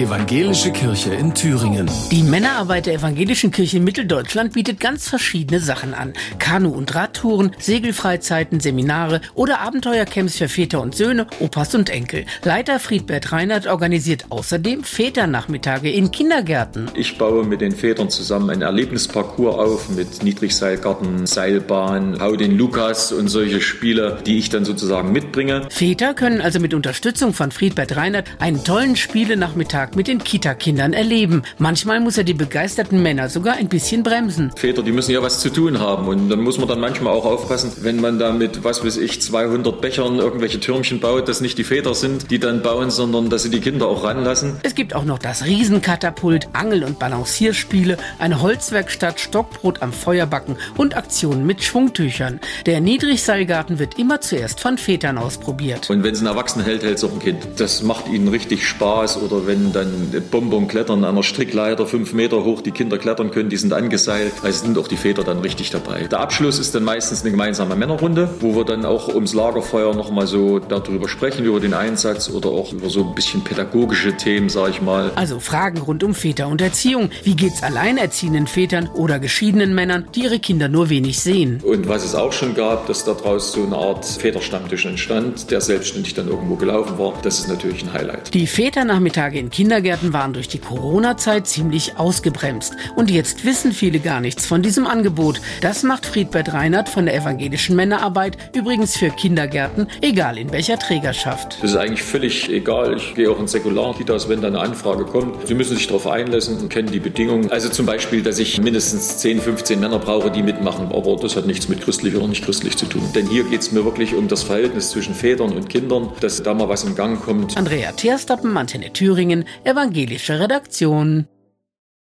Evangelische Kirche in Thüringen. Die Männerarbeit der Evangelischen Kirche in Mitteldeutschland bietet ganz verschiedene Sachen an. Kanu- und Radtouren, Segelfreizeiten, Seminare oder Abenteuercamps für Väter und Söhne, Opas und Enkel. Leiter Friedbert Reinhardt organisiert außerdem Väternachmittage in Kindergärten. Ich baue mit den Vätern zusammen einen Erlebnisparcours auf mit Niedrigseilgarten, Seilbahn, Hau den Lukas und solche Spiele, die ich dann sozusagen mitbringe. Väter können also mit Unterstützung von Friedbert Reinhardt einen tollen Spielenachmittag Tag mit den Kita-Kindern erleben. Manchmal muss er die begeisterten Männer sogar ein bisschen bremsen. Väter, die müssen ja was zu tun haben und dann muss man dann manchmal auch aufpassen, wenn man da mit, was weiß ich, 200 Bechern irgendwelche Türmchen baut, dass nicht die Väter sind, die dann bauen, sondern dass sie die Kinder auch ranlassen. Es gibt auch noch das Riesenkatapult, Angel- und Balancierspiele, eine Holzwerkstatt, Stockbrot am Feuerbacken und Aktionen mit Schwungtüchern. Der Niedrigseilgarten wird immer zuerst von Vätern ausprobiert. Und wenn es ein Erwachsener hält, hält es auch ein Kind. Das macht ihnen richtig Spaß oder wenn da dann Bonbon klettern an einer Strickleiter fünf Meter hoch, die Kinder klettern können, die sind angeseilt. Also sind auch die Väter dann richtig dabei. Der Abschluss ist dann meistens eine gemeinsame Männerrunde, wo wir dann auch ums Lagerfeuer nochmal so darüber sprechen, über den Einsatz oder auch über so ein bisschen pädagogische Themen, sag ich mal. Also Fragen rund um Väter und Erziehung. Wie geht's alleinerziehenden Vätern oder geschiedenen Männern, die ihre Kinder nur wenig sehen? Und was es auch schon gab, dass daraus so eine Art Väterstammtisch entstand, der selbstständig dann irgendwo gelaufen war. Das ist natürlich ein Highlight. Die Väternachmittage in Kinder Kindergärten waren durch die Corona-Zeit ziemlich ausgebremst. Und jetzt wissen viele gar nichts von diesem Angebot. Das macht Friedbert Reinhardt von der evangelischen Männerarbeit übrigens für Kindergärten, egal in welcher Trägerschaft. Das ist eigentlich völlig egal. Ich gehe auch in Säkular-Kitas, wenn da eine Anfrage kommt. Sie müssen sich darauf einlassen und kennen die Bedingungen. Also zum Beispiel, dass ich mindestens 10, 15 Männer brauche, die mitmachen. Aber das hat nichts mit christlich oder nicht christlich zu tun. Denn hier geht es mir wirklich um das Verhältnis zwischen Vätern und Kindern, dass da mal was in Gang kommt. Andrea Terstappen, Antenne Thüringen, evangelische Redaktion.